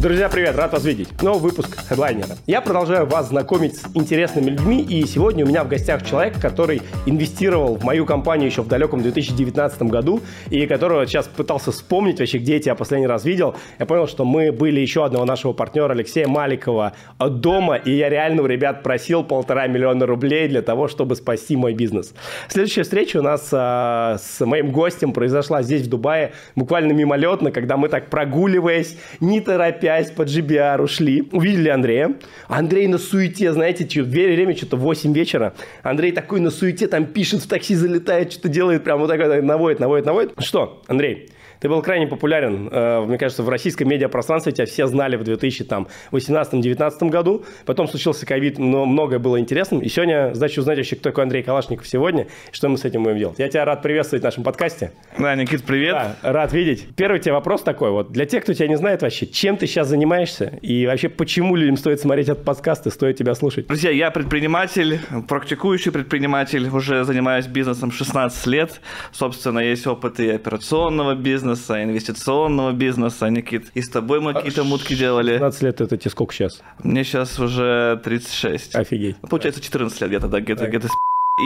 Друзья, привет, рад вас видеть. Новый выпуск Headliner. Я продолжаю вас знакомить с интересными людьми, и сегодня у меня в гостях человек, который инвестировал в мою компанию еще в далеком 2019 году, и которого сейчас пытался вспомнить вообще, где я тебя последний раз видел. Я понял, что мы были еще одного нашего партнера Алексея Маликова дома, и я реально у ребят просил полтора миллиона рублей для того, чтобы спасти мой бизнес. Следующая встреча у нас а, с моим гостем произошла здесь, в Дубае, буквально мимолетно, когда мы так прогуливаясь, не торопясь, по GBR ушли, увидели Андрея. Андрей на суете, знаете, что, время что-то 8 вечера. Андрей такой на суете, там пишет, в такси залетает, что-то делает, прям вот так наводит, наводит, наводит. Что, Андрей, ты был крайне популярен, э, мне кажется, в российском медиапространстве тебя все знали в 2018-2019 году. Потом случился ковид, но многое было интересным. И сегодня, значит, узнать вообще, кто такой Андрей Калашников сегодня, и что мы с этим будем делать. Я тебя рад приветствовать в нашем подкасте. Да, Никит, привет. Да, рад видеть. Первый тебе вопрос такой вот. Для тех, кто тебя не знает вообще, чем ты сейчас занимаешься? И вообще, почему людям стоит смотреть этот подкаст и стоит тебя слушать? Друзья, я предприниматель, практикующий предприниматель, уже занимаюсь бизнесом 16 лет. Собственно, есть опыт и операционного бизнеса, бизнеса, инвестиционного бизнеса, Никит. И с тобой мы какие-то мутки делали. 15 лет это тебе сколько сейчас? Мне сейчас уже 36. Офигеть. Получается 14 лет где-то, да, где-то, где-то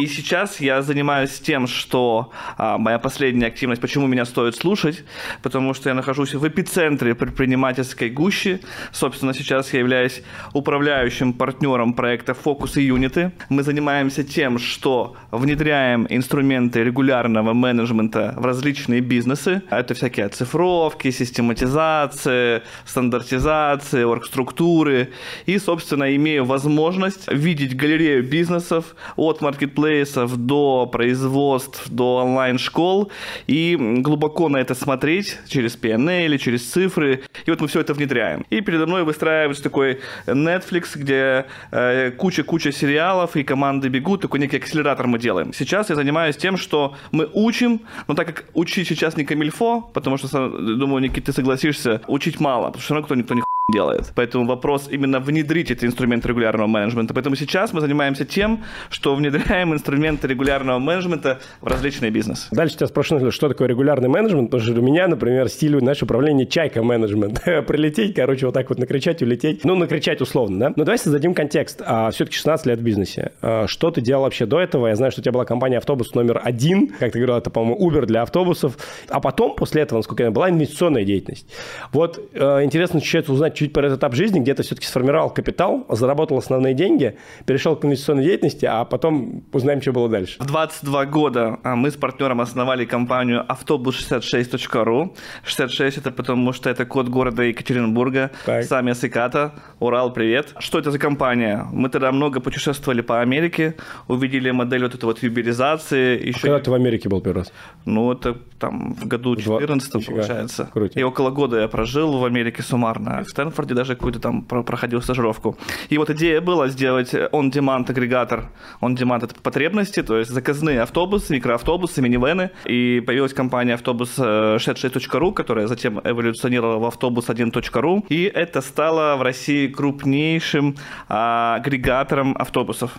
и сейчас я занимаюсь тем, что а, моя последняя активность, почему меня стоит слушать, потому что я нахожусь в эпицентре предпринимательской гущи. Собственно, сейчас я являюсь управляющим партнером проекта «Фокус и юниты». Мы занимаемся тем, что внедряем инструменты регулярного менеджмента в различные бизнесы. Это всякие оцифровки, систематизация, стандартизация, оргструктуры. И, собственно, имею возможность видеть галерею бизнесов от маркетплейса маркетплейсов до производств, до онлайн-школ и глубоко на это смотреть через PNL, через цифры. И вот мы все это внедряем. И передо мной выстраивается такой Netflix, где э, куча-куча сериалов, и команды бегут, такой некий акселератор мы делаем. Сейчас я занимаюсь тем, что мы учим, но так как учить сейчас не камильфо, потому что, думаю, Никита, ты согласишься, учить мало, потому что все равно кто никто не делает. Поэтому вопрос именно внедрить эти инструменты регулярного менеджмента. Поэтому сейчас мы занимаемся тем, что внедряем инструменты регулярного менеджмента в различные бизнесы. Дальше тебя спрошу, что такое регулярный менеджмент, потому что у меня, например, стиль наше управление чайка менеджмент. Прилететь, короче, вот так вот накричать, улететь. Ну, накричать условно, да? Но давай создадим контекст. А, все-таки 16 лет в бизнесе. А, что ты делал вообще до этого? Я знаю, что у тебя была компания автобус номер один, как ты говорил, это, по-моему, Uber для автобусов. А потом, после этого, насколько я знаю, была инвестиционная деятельность. Вот э, интересно чуть узнать, чуть про этот этап жизни, где ты все-таки сформировал капитал, заработал основные деньги, перешел к инвестиционной деятельности, а потом узнаем, что было дальше. В 22 года а, мы с партнером основали компанию автобус66.ру. 66 это потому, что это код города Екатеринбурга. Так. Сам я с Иката. Урал, привет. Что это за компания? Мы тогда много путешествовали по Америке, увидели модель вот этой вот юбилизации. Еще... А когда ты в Америке был первый раз? Ну, это там в году 14 получается. Круто. И около года я прожил в Америке суммарно. В Стэнфорде даже какую-то там проходил стажировку. И вот идея была сделать on-demand агрегатор. On-demand это потребности, то есть заказные автобусы, микроавтобусы, минивены. И появилась компания автобус 66.ru, э, которая затем эволюционировала в автобус 1.ru. И это стало в России крупнейшим а, агрегатором автобусов.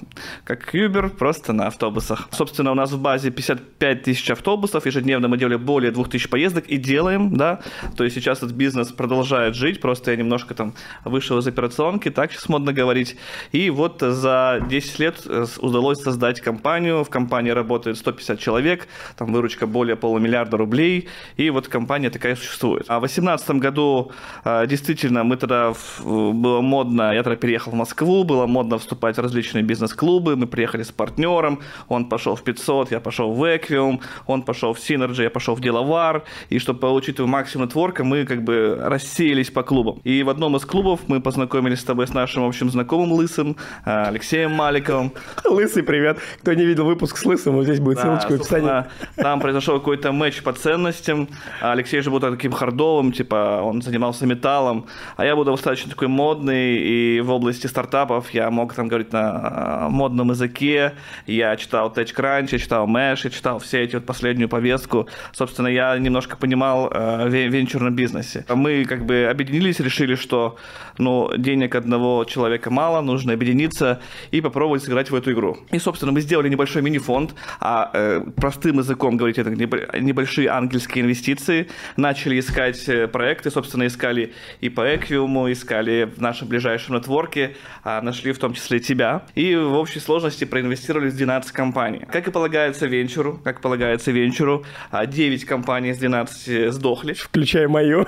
Как Uber, просто на автобусах. Собственно, у нас в базе 55 тысяч автобусов. Ежедневно мы делали более 2000 поездок и делаем, да. То есть сейчас этот бизнес продолжает жить. Просто я немножко там вышел из операционки, так сейчас модно говорить. И вот за 10 лет э, удалось создать компанию. В компании работает 150 человек, там выручка более полумиллиарда рублей. И вот компания такая существует. А в 2018 году э, действительно мы тогда было модно, я тогда переехал в Москву, было модно вступать в различные бизнес-клубы. Мы приехали с партнером, он пошел в 500, я пошел в Equium, он пошел в Synergy, я пошел в Деловар. И чтобы получить максимум нетворка, мы как бы рассеялись по клубам. И в одном из клубов мы познакомились с тобой с нашим общим знакомым Лысым, а, Алексеем Маликовым. Лысый, привет. Кто не видел выпуск с Лысым, вот здесь будет ссылочка в описании. Там произошел какой-то матч по ценностям. А Алексей же был таким хардовым, типа он занимался металлом, а я был достаточно такой модный, и в области стартапов я мог там говорить на а, модном языке. Я читал TechCrunch, я читал Mesh, я читал все эти вот последнюю повестку. Собственно, я немножко понимал э, в венчурном бизнесе. Мы как бы объединились, решили, поняли, что ну, денег одного человека мало, нужно объединиться и попробовать сыграть в эту игру. И, собственно, мы сделали небольшой мини-фонд, а э, простым языком говорить, это небольшие ангельские инвестиции. Начали искать э, проекты, собственно, искали и по Эквиуму, искали в нашем ближайшем нетворке, а нашли в том числе тебя. И в общей сложности проинвестировали в 12 компаний. Как и полагается венчуру, как полагается венчуру, 9 а компаний из 12 сдохли. Включая мою.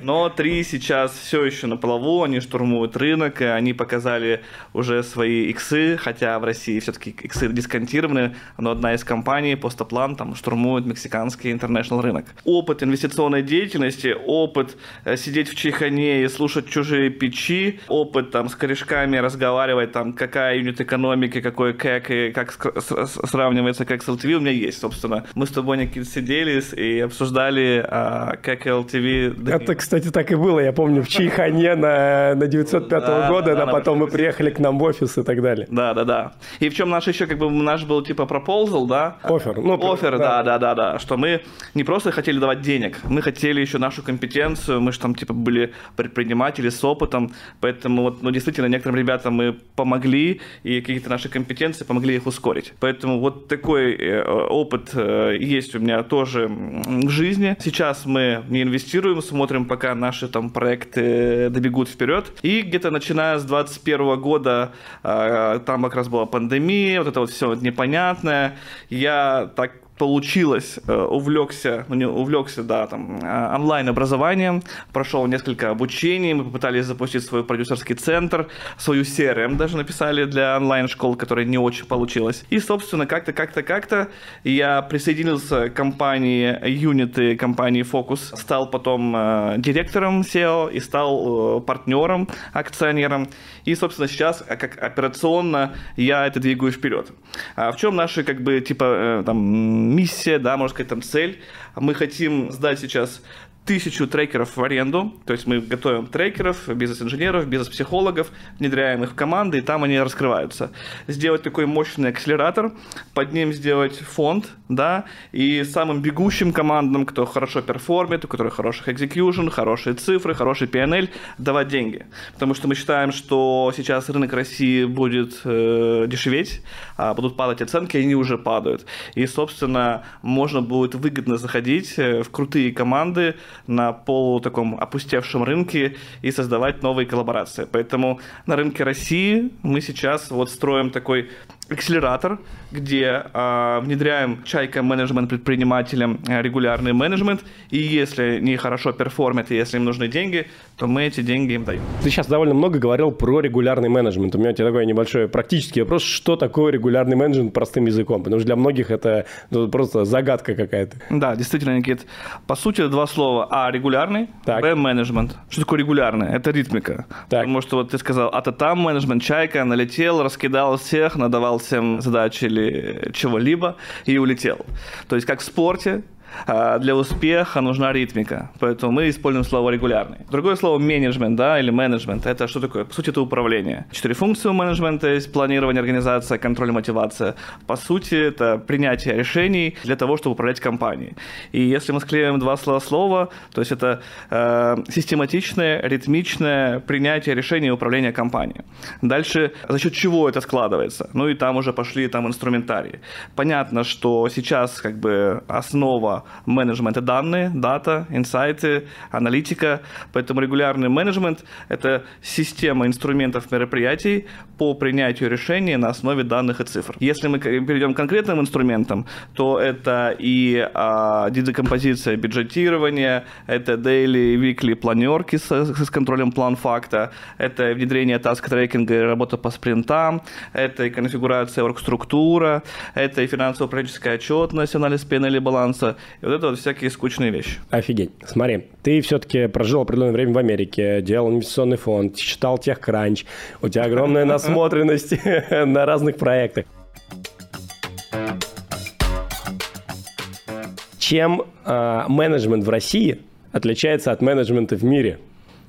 Но 3 сейчас все еще на плаву, они штурмуют рынок, они показали уже свои иксы, хотя в России все-таки иксы дисконтированы, но одна из компаний, Постоплан, там штурмует мексиканский интернешнл рынок. Опыт инвестиционной деятельности, опыт э, сидеть в чайхане и слушать чужие печи, опыт там с корешками разговаривать, там какая юнит экономики, какой кэк и как сравнивается как с LTV у меня есть, собственно. Мы с тобой, Никит, сидели и обсуждали а, как LTV... Это, кстати, так и было, я помню, в Чайхане на, на 905 да, года, да, а потом мы приехали к нам в офис и так далее. Да, да, да. И в чем наш еще, как бы, наш был типа пропозал, да? Офер. Ну, Офер, да. да, да, да, да. Что мы не просто хотели давать денег, мы хотели еще нашу компетенцию, мы же там, типа, были предприниматели с опытом, поэтому вот, ну, действительно, некоторым ребятам мы помогли, и какие-то наши компетенции помогли их ускорить. Поэтому вот такой э, опыт э, есть у меня тоже в жизни. Сейчас мы не инвестируем, смотрим, пока наши там проекты добегут вперед. И где-то начиная с 2021 года, э, там как раз была пандемия, вот это вот все вот непонятное, я так получилось, э, увлекся, ну увлекся, да, там, э, онлайн-образованием, прошел несколько обучений, мы попытались запустить свой продюсерский центр, свою CRM даже написали для онлайн-школ, которая не очень получилась. И, собственно, как-то, как-то, как-то я присоединился к компании Unity, компании Focus, стал потом э, директором SEO и стал э, партнером, акционером. И, собственно, сейчас как операционно я это двигаю вперед. А в чем наши, как бы, типа, э, там, миссия, да, можно сказать, там цель. Мы хотим сдать сейчас тысячу трекеров в аренду, то есть мы готовим трекеров, бизнес-инженеров, бизнес-психологов, внедряем их в команды, и там они раскрываются. Сделать такой мощный акселератор, под ним сделать фонд, да, и самым бегущим командам, кто хорошо перформит, у которых хороших execution, хорошие цифры, хороший PNL, давать деньги. Потому что мы считаем, что сейчас рынок России будет э, дешеветь, а будут падать оценки, и они уже падают. И, собственно, можно будет выгодно заходить э, в крутые команды, на полу таком опустевшем рынке и создавать новые коллаборации. Поэтому на рынке России мы сейчас вот строим такой акселератор, где э, внедряем чайка менеджмент предпринимателям э, регулярный менеджмент, и если они хорошо перформят, и если им нужны деньги, то мы эти деньги им даем. Ты сейчас довольно много говорил про регулярный менеджмент. У меня тебе такой небольшой практический вопрос, что такое регулярный менеджмент простым языком? Потому что для многих это ну, просто загадка какая-то. Да, действительно, Никит. По сути, два слова. А, регулярный, так. Б, менеджмент. Что такое регулярный? Это ритмика. Так. Потому что вот ты сказал, а то там менеджмент, чайка, налетел, раскидал всех, надавал всем задачи или чего-либо и улетел. То есть как в спорте, для успеха нужна ритмика, поэтому мы используем слово регулярный. Другое слово менеджмент, да, или менеджмент, это что такое? По сути, это управление. Четыре функции у менеджмента есть планирование, организация, контроль мотивация. По сути, это принятие решений для того, чтобы управлять компанией. И если мы склеим два слова слова, то есть это э, систематичное, ритмичное принятие решений и управление компанией. Дальше за счет чего это складывается? Ну и там уже пошли там инструментарии. Понятно, что сейчас как бы основа менеджмента данные, дата, инсайты, аналитика. Поэтому регулярный менеджмент – это система инструментов мероприятий по принятию решений на основе данных и цифр. Если мы перейдем к конкретным инструментам, то это и а, декомпозиция бюджетирования, это daily, weekly планерки с, с контролем план-факта, это внедрение таск-трекинга и работа по спринтам, это и конфигурация оргструктура, это и финансово-управленческая отчетность, анализ P&L баланса, и вот это вот всякие скучные вещи. Офигеть. Смотри, ты все-таки прожил определенное время в Америке, делал инвестиционный фонд, читал TechCrunch, у тебя огромная насмотренность на разных проектах. Чем э, менеджмент в России отличается от менеджмента в мире?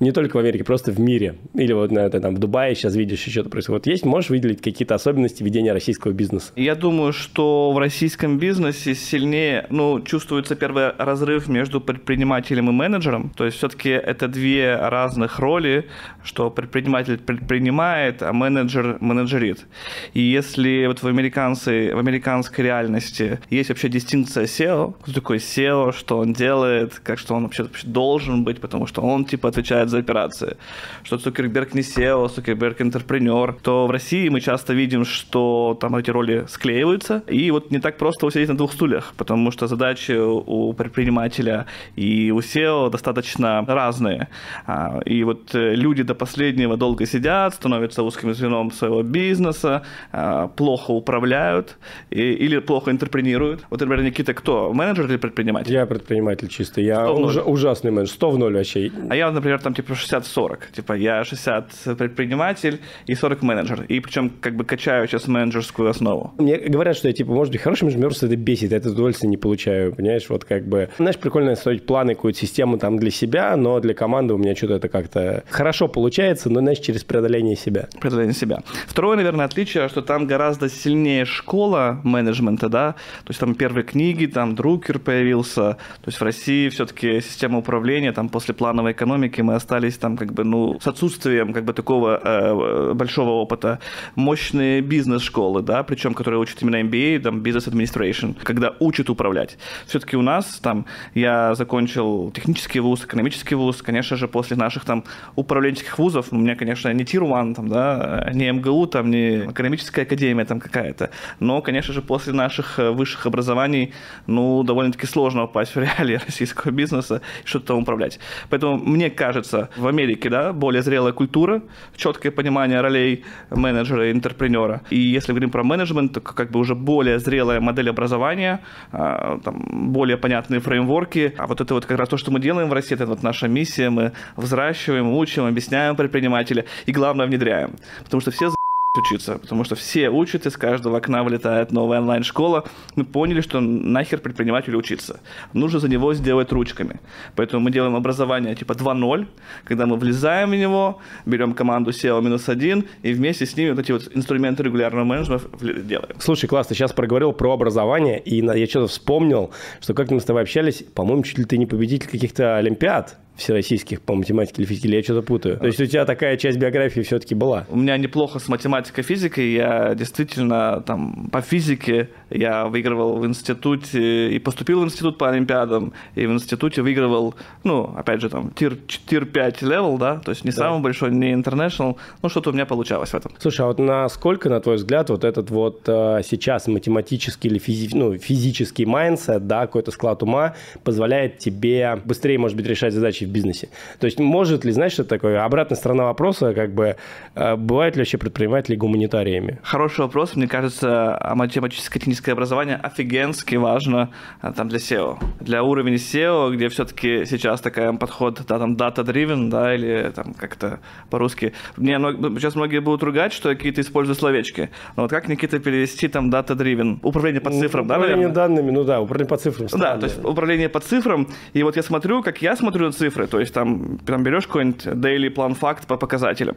Не только в Америке, просто в мире. Или вот на это там в Дубае сейчас видишь, что-то происходит. Вот есть, можешь выделить какие-то особенности ведения российского бизнеса? Я думаю, что в российском бизнесе сильнее, ну, чувствуется первый разрыв между предпринимателем и менеджером. То есть все-таки это две разных роли, что предприниматель предпринимает, а менеджер менеджерит. И если вот в, американцы, в американской реальности есть вообще дистинкция SEO, кто такой SEO, что он делает, как что он вообще, вообще должен быть, потому что он типа отвечает за операции, что Цукерберг не SEO, Цукерберг интерпренер, то в России мы часто видим, что там эти роли склеиваются, и вот не так просто усидеть на двух стульях, потому что задачи у предпринимателя и у SEO достаточно разные. А, и вот э, люди до последнего долго сидят, становятся узким звеном своего бизнеса, а, плохо управляют или плохо интерпретируют. Вот, например, Никита кто? Менеджер или предприниматель? Я предприниматель чисто. Я уж, ужасный менеджер. 100 в 0 вообще. А я, например, там типа 60-40. Типа я 60 предприниматель и 40 менеджер. И причем как бы качаю сейчас менеджерскую основу. Мне говорят, что я типа, может быть, хороший менеджер, это бесит, я это удовольствие не получаю, понимаешь? Вот как бы, знаешь, прикольно строить планы, какую-то систему там для себя, но для команды у меня что-то это как-то хорошо получается, но, знаешь, через преодоление себя. Преодоление себя. Второе, наверное, отличие, что там гораздо сильнее школа менеджмента, да, то есть там первые книги, там Друкер появился, то есть в России все-таки система управления, там после плановой экономики мы остались там как бы, ну, с отсутствием как бы такого э, большого опыта. Мощные бизнес-школы, да, причем которые учат именно MBA, там, Business Administration, когда учат управлять. Все-таки у нас там, я закончил технический вуз, экономический вуз, конечно же, после наших там управленческих вузов, у меня, конечно, не 1, там, да, не МГУ, там, не экономическая академия там какая-то, но, конечно же, после наших э, высших образований, ну, довольно-таки сложно попасть в реалии российского бизнеса и что-то там управлять. Поэтому мне кажется, в Америке, да, более зрелая культура, четкое понимание ролей менеджера и интерпренера. И если говорим про менеджмент, то как бы уже более зрелая модель образования, а, там, более понятные фреймворки. А вот это вот как раз то, что мы делаем в России, это вот наша миссия, мы взращиваем, учим, объясняем предпринимателя и, главное, внедряем. Потому что все учиться, потому что все учат, из каждого окна вылетает новая онлайн-школа. Мы поняли, что нахер предпринимателю учиться. Нужно за него сделать ручками. Поэтому мы делаем образование типа 2.0, когда мы влезаем в него, берем команду SEO минус один и вместе с ними вот эти вот инструменты регулярного менеджмента делаем. Слушай, класс, ты сейчас проговорил про образование, и я что-то вспомнил, что как мы с тобой общались, по-моему, чуть ли ты не победитель каких-то олимпиад всероссийских по математике или физике, или я что-то путаю. То есть у тебя такая часть биографии все-таки была? У меня неплохо с математикой, физикой. Я действительно там по физике я выигрывал в институте и поступил в институт по олимпиадам, и в институте выигрывал, ну, опять же, там, tier, tier 5 level, да, то есть не да. самый большой, не international, но что-то у меня получалось в этом. Слушай, а вот насколько, на твой взгляд, вот этот вот э, сейчас математический или физи, ну, физический mindset, да, какой-то склад ума позволяет тебе быстрее, может быть, решать задачи в бизнесе? То есть может ли, знаешь, что такое? Обратная сторона вопроса, как бы, э, бывают ли вообще предприниматели гуманитариями? Хороший вопрос. Мне кажется, математическое техническое образование офигенски важно э, там для SEO. Для уровня SEO, где все-таки сейчас такая подход, да, там, data-driven, да, или там как-то по-русски. Мне сейчас многие будут ругать, что я какие-то использую словечки. Но вот как, Никита, перевести там data-driven? Управление по цифрам, да, Управление данными, ну да, управление по цифрам. Странно. Да, то есть управление по цифрам. И вот я смотрю, как я смотрю на цифры, то есть там, там берешь какой-нибудь daily план факт по показателям.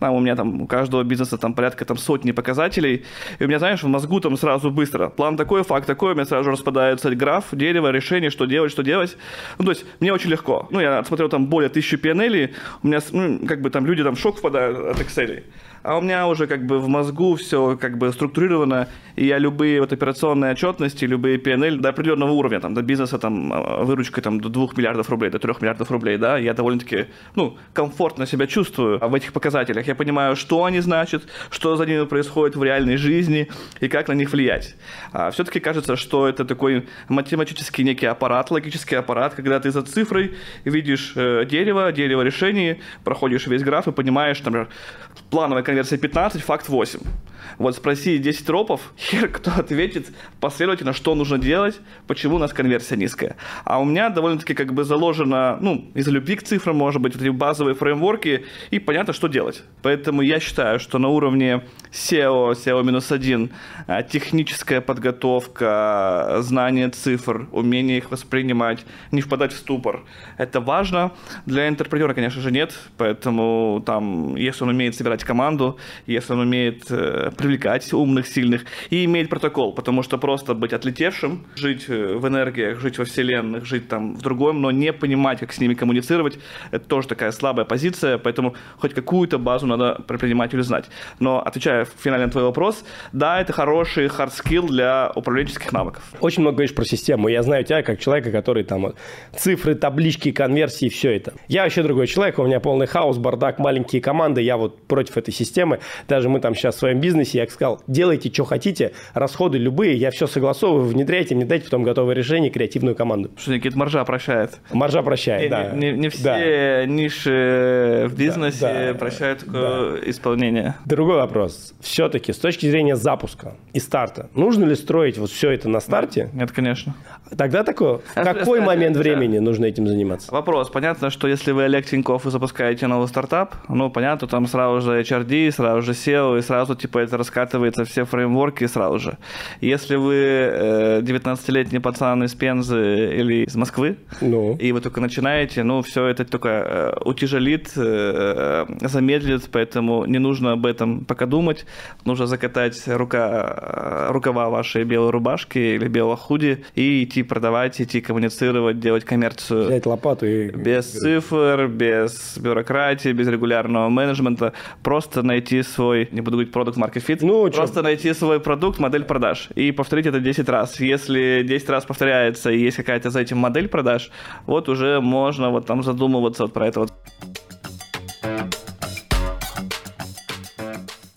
Там у меня там у каждого бизнеса там порядка там сотни показателей. И у меня, знаешь, в мозгу там сразу быстро. План такой, факт такой, у меня сразу распадается граф, дерево, решение, что делать, что делать. Ну, то есть мне очень легко. Ну, я смотрел там более тысячи PNL, у меня, ну, как бы там люди там в шок впадают от Excel а у меня уже как бы в мозгу все как бы структурировано, и я любые вот операционные отчетности, любые PNL до определенного уровня, там, до бизнеса, там, а, выручка там, до 2 миллиардов рублей, до 3 миллиардов рублей, да, я довольно-таки, ну, комфортно себя чувствую в этих показателях. Я понимаю, что они значат, что за ними происходит в реальной жизни и как на них влиять. А все-таки кажется, что это такой математический некий аппарат, логический аппарат, когда ты за цифрой видишь э, дерево, дерево решений, проходишь весь граф и понимаешь, например, плановая конверсия 15, факт 8. Вот спроси 10 ропов, хер кто ответит последовательно, что нужно делать, почему у нас конверсия низкая. А у меня довольно-таки как бы заложено, ну, из любви к цифрам, может быть, вот эти базовые фреймворки, и понятно, что делать. Поэтому я считаю, что на уровне SEO, SEO-1, а, техническая подготовка, знание цифр, умение их воспринимать, не впадать в ступор, это важно. Для интерпретера, конечно же, нет, поэтому там, если он умеет собирать команду, если он умеет э, привлекать умных, сильных, и имеет протокол, потому что просто быть отлетевшим, жить э, в энергиях, жить во вселенных, жить там в другом, но не понимать, как с ними коммуницировать, это тоже такая слабая позиция, поэтому хоть какую-то базу надо предпринимателю знать. Но отвечая финально на твой вопрос, да, это хороший hard skill для управленческих навыков. Очень много говоришь про систему. Я знаю тебя как человека, который там цифры, таблички, конверсии, все это. Я вообще другой человек, у меня полный хаос, бардак, маленькие команды, я вот против этой системы. Даже мы там сейчас в своем бизнесе я сказал, делайте, что хотите, расходы любые, я все согласовываю, внедряйте, мне дайте потом готовое решение, креативную команду. Что Никит, маржа прощает. Маржа прощает, не, да. Не, не, не все да. ниши в бизнесе да, да, прощают да. исполнение. Другой вопрос. Все-таки с точки зрения запуска и старта, нужно ли строить вот все это на старте? Нет, конечно. Тогда такое, в какой момент времени нужно этим заниматься? Вопрос. Понятно, что если вы Олег Тиньков и запускаете новый стартап, ну, понятно, там сразу же HRD, сразу же SEO, и сразу, типа, это раскатывается все фреймворки сразу же. Если вы 19-летний э, пацан из Пензы или из Москвы, ну. и вы только начинаете, ну, все это только э, утяжелит, э, замедлит, поэтому не нужно об этом пока думать. Нужно закатать рука, рукава вашей белой рубашки или белого худи и идти продавать, идти коммуницировать, делать коммерцию. Взять лопату и... Без цифр, без бюрократии, без регулярного менеджмента. Просто найти свой, не буду говорить продукт market fit, ну, просто что? найти свой продукт, модель продаж. И повторить это 10 раз. Если 10 раз повторяется и есть какая-то за этим модель продаж, вот уже можно вот там задумываться вот про это вот.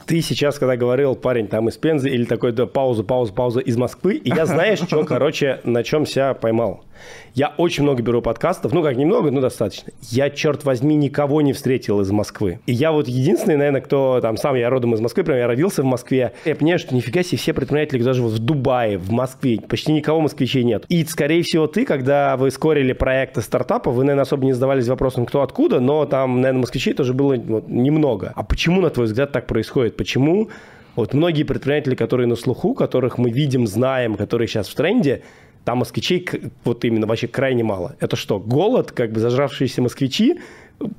Ты сейчас, когда говорил, парень там из Пензы, или такой, да, пауза, пауза, пауза из Москвы, и я знаешь, что, короче, на чем себя поймал. Я очень много беру подкастов, ну как немного, но достаточно. Я, черт возьми, никого не встретил из Москвы. И я вот единственный, наверное, кто там сам, я родом из Москвы, прям я родился в Москве. Я понимаю, что нифига себе все предприниматели даже вот в Дубае, в Москве, почти никого москвичей нет. И, скорее всего, ты, когда вы скорили проекты стартапа, вы, наверное, особо не задавались вопросом, кто откуда, но там, наверное, москвичей тоже было вот, немного. А почему, на твой взгляд, так происходит? Почему вот многие предприниматели, которые на слуху, которых мы видим, знаем, которые сейчас в тренде, там москвичей вот именно вообще крайне мало. Это что, голод, как бы зажравшиеся москвичи,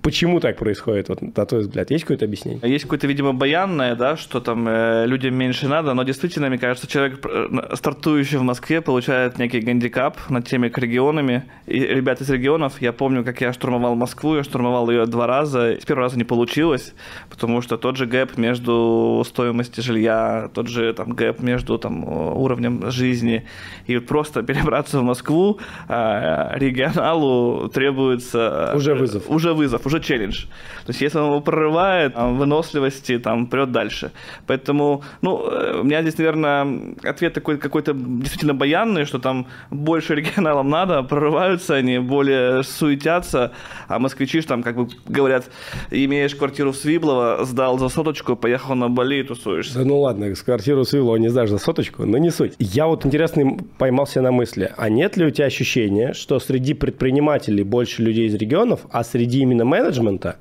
Почему так происходит, вот, на твой взгляд? Есть какое-то объяснение? Есть какое-то, видимо, баянное, да, что там э, людям меньше надо, но действительно, мне кажется, человек, э, стартующий в Москве, получает некий гандикап над теми регионами. И ребят из регионов, я помню, как я штурмовал Москву, я штурмовал ее два раза, с первого раза не получилось, потому что тот же gap между стоимостью жилья, тот же там gap между там уровнем жизни, и просто перебраться в Москву э, регионалу требуется... Уже вызов. Уже вызов вызов, уже челлендж. То есть если он его прорывает, выносливости, там, прет дальше. Поэтому, ну, э, у меня здесь, наверное, ответ такой какой-то действительно баянный, что там больше регионалам надо, прорываются они, более суетятся, а москвичи там, как бы говорят, имеешь квартиру в Свиблово, сдал за соточку, поехал на Бали и тусуешься. Да ну ладно, с квартиру в Свиблово не сдашь за соточку, но не суть. Я вот интересно поймался на мысли, а нет ли у тебя ощущения, что среди предпринимателей больше людей из регионов, а среди именно менеджмента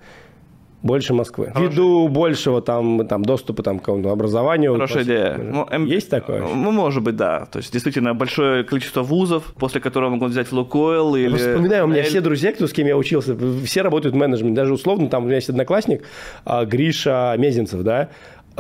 больше Москвы. Хорошая. Ввиду большего там, там доступа там, к какому-то образованию. Хорошая идея. Ну, эм... Есть такое? Ну, может быть, да. То есть, действительно, большое количество вузов, после которого могут взять Лукойл или... Я вспоминаю, у меня все друзья, кто, с кем я учился, все работают в менеджменте. Даже условно, там у меня есть одноклассник, а, Гриша Мезенцев, да,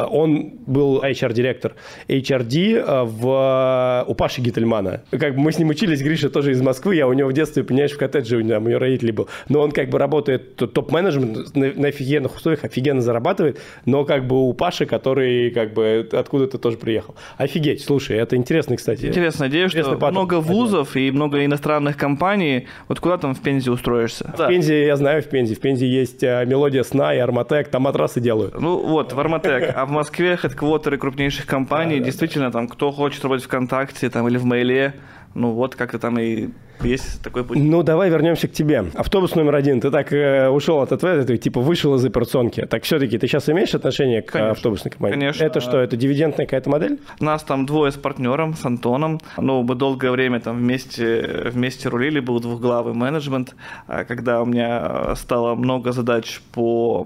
он был HR-директор HRD э, в, у Паши Гительмана. Как бы мы с ним учились, Гриша тоже из Москвы, я у него в детстве, понимаешь, в коттедже у него, у него родители был. Но он как бы работает топ-менеджмент на, на офигенных условиях, офигенно зарабатывает, но как бы у Паши, который как бы откуда-то тоже приехал. Офигеть, слушай, это интересно, кстати. Интересная идея, что паттерн. много вузов и много иностранных компаний. Вот куда там в Пензе устроишься? В да. Пензе, я знаю, в Пензе. В Пензе есть э, мелодия сна и Арматек, там матрасы делают. Ну вот, в Арматек. А в Москве хедквотеры крупнейших компаний, да, действительно, да. там, кто хочет работать ВКонтакте там, или в Мейле, ну вот как-то там и есть такой путь. Ну, давай вернемся к тебе. Автобус номер один. Ты так э, ушел от этого, ты типа вышел из операционки. Так все-таки ты сейчас имеешь отношение к Конечно. автобусной компании? Конечно. Это что, это дивидендная какая-то модель? Нас там двое с партнером, с Антоном. Ну, мы долгое время там вместе, вместе рулили, был двухглавый менеджмент. А когда у меня стало много задач по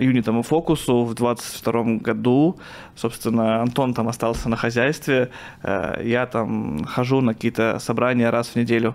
юнитам и фокусу в 22 году, собственно, Антон там остался на хозяйстве, э, я там хожу на какие-то собрания раз в неделю.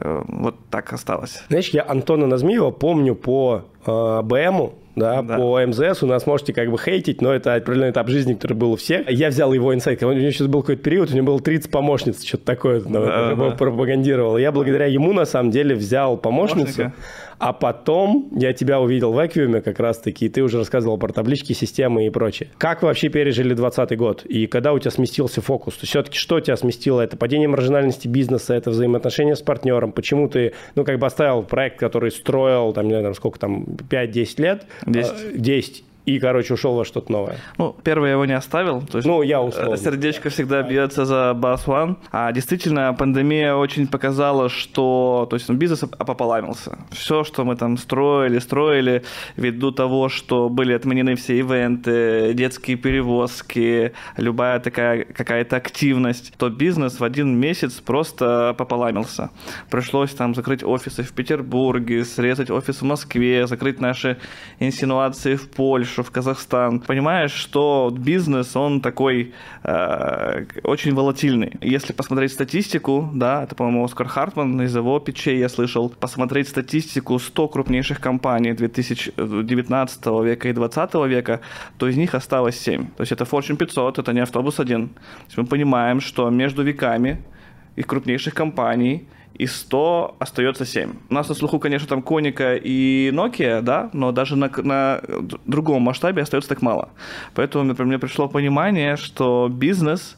вот так осталось. Знаешь, я Антона Назмиева помню по э, БМу, да, да, по МЗС у нас можете как бы хейтить, но это определенный этап жизни, который был у всех. Я взял его инсайт, у него сейчас был какой-то период, у него было 30 помощниц, что-то такое да, да. пропагандировал. Я благодаря ему, на самом деле, взял помощницу. Помощника. А потом я тебя увидел в Эквиуме как раз-таки, и ты уже рассказывал про таблички, системы и прочее. Как вообще пережили 2020 год? И когда у тебя сместился фокус? То все-таки что тебя сместило? Это падение маржинальности бизнеса, это взаимоотношения с партнером? Почему ты, ну, как бы оставил проект, который строил, там, не знаю, сколько там, 5-10 лет? 10. 10 и, короче, ушел во что-то новое. Ну, первое его не оставил. То есть, ну, я условно. Э, сердечко всегда бьется за Bass One. А действительно, пандемия очень показала, что то есть, ну, бизнес опополамился. Все, что мы там строили, строили, ввиду того, что были отменены все ивенты, детские перевозки, любая такая какая-то активность, то бизнес в один месяц просто пополамился. Пришлось там закрыть офисы в Петербурге, срезать офис в Москве, закрыть наши инсинуации в Польше, Польшу, в Казахстан, понимаешь, что бизнес, он такой э, очень волатильный. Если посмотреть статистику, да, это, по-моему, Оскар Хартман из его печей я слышал, посмотреть статистику 100 крупнейших компаний 2019 века и 2020 века, то из них осталось 7. То есть это Fortune 500, это не автобус один. То есть мы понимаем, что между веками их крупнейших компаний и 100 остается 7. У нас на слуху, конечно, там Коника и Nokia, да, но даже на, на другом масштабе остается так мало. Поэтому, например, мне пришло понимание, что бизнес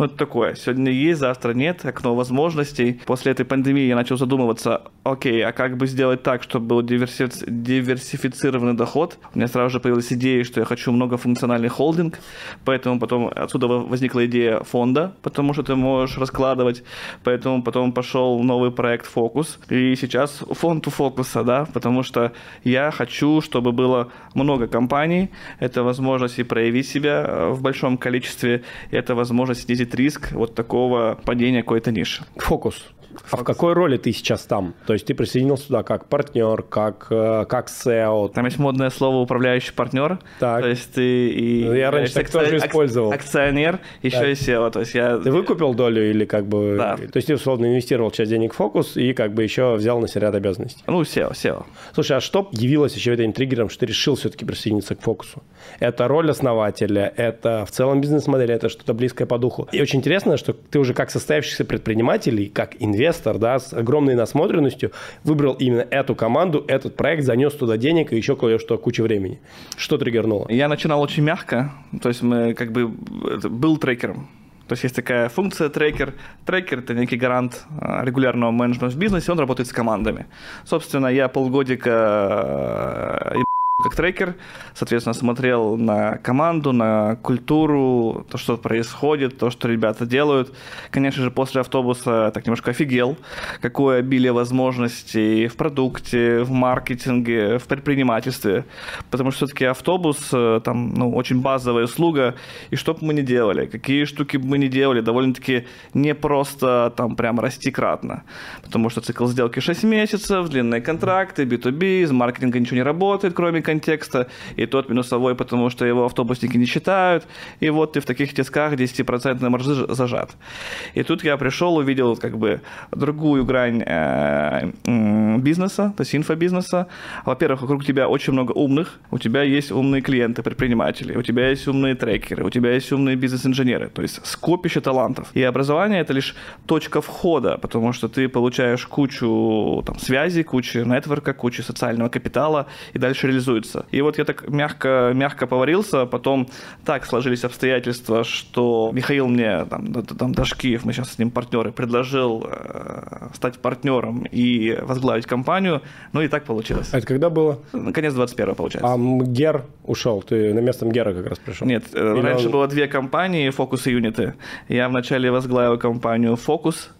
ну, это такое. Сегодня есть, завтра нет, окно возможностей. После этой пандемии я начал задумываться, окей, а как бы сделать так, чтобы был диверси... диверсифицированный доход? У меня сразу же появилась идея, что я хочу многофункциональный холдинг, поэтому потом отсюда возникла идея фонда, потому что ты можешь раскладывать, поэтому потом пошел новый проект «Фокус», и сейчас фонд у фокуса, да, потому что я хочу, чтобы было много компаний, это возможность и проявить себя в большом количестве, это возможность снизить снизить риск вот такого падения какой-то ниши. Фокус. А в какой роли ты сейчас там? То есть ты присоединился туда как партнер, как, э, как SEO? Там есть модное слово управляющий партнер. Так. То есть ты и... Ну, я раньше так акци... тоже использовал. Акционер, еще так. и SEO. То есть я... Ты выкупил долю или как бы... Да. То есть ты условно инвестировал часть денег в фокус и как бы еще взял на себя ряд обязанностей? Ну, SEO, SEO. Слушай, а что явилось еще этим триггером, что ты решил все-таки присоединиться к фокусу? Это роль основателя, это в целом бизнес-модель, это что-то близкое по духу. И очень интересно, что ты уже как состоявшийся предприниматель и как инвестор, да, с огромной насмотренностью выбрал именно эту команду, этот проект, занес туда денег и еще кое-что, куча времени. Что триггернуло? Я начинал очень мягко, то есть мы как бы был трекером. То есть есть такая функция трекер. Трекер – это некий гарант а, регулярного менеджмента в бизнесе, он работает с командами. Собственно, я полгодика а, как трекер, соответственно, смотрел на команду, на культуру, то, что происходит, то, что ребята делают. Конечно же, после автобуса так немножко офигел, какое обилие возможностей в продукте, в маркетинге, в предпринимательстве. Потому что все-таки автобус, э, там, ну, очень базовая услуга, и что бы мы ни делали, какие штуки бы мы ни делали, довольно-таки не просто там прям расти кратно. Потому что цикл сделки 6 месяцев, длинные контракты, B2B, из маркетинга ничего не работает, кроме контекста, и тот минусовой, потому что его автобусники не считают, и вот ты в таких тисках 10% маржи зажат. И тут я пришел, увидел как бы другую грань э, бизнеса, то есть инфобизнеса. Во-первых, вокруг тебя очень много умных, у тебя есть умные клиенты, предприниматели, у тебя есть умные трекеры, у тебя есть умные бизнес-инженеры, то есть скопище талантов. И образование это лишь точка входа, потому что ты получаешь кучу там, связей, кучу нетворка, кучу социального капитала и дальше реализуешь реализуется. И вот я так мягко, мягко поварился, потом так сложились обстоятельства, что Михаил мне, там, там Дашкиев, мы сейчас с ним партнеры, предложил э, стать партнером и возглавить компанию, ну и так получилось. А это когда было? Конец 21 получается. А Гер ушел, ты на место Гера как раз пришел? Нет, э, Или раньше он... было две компании, Фокус и Юниты. Я вначале возглавил компанию Фокус,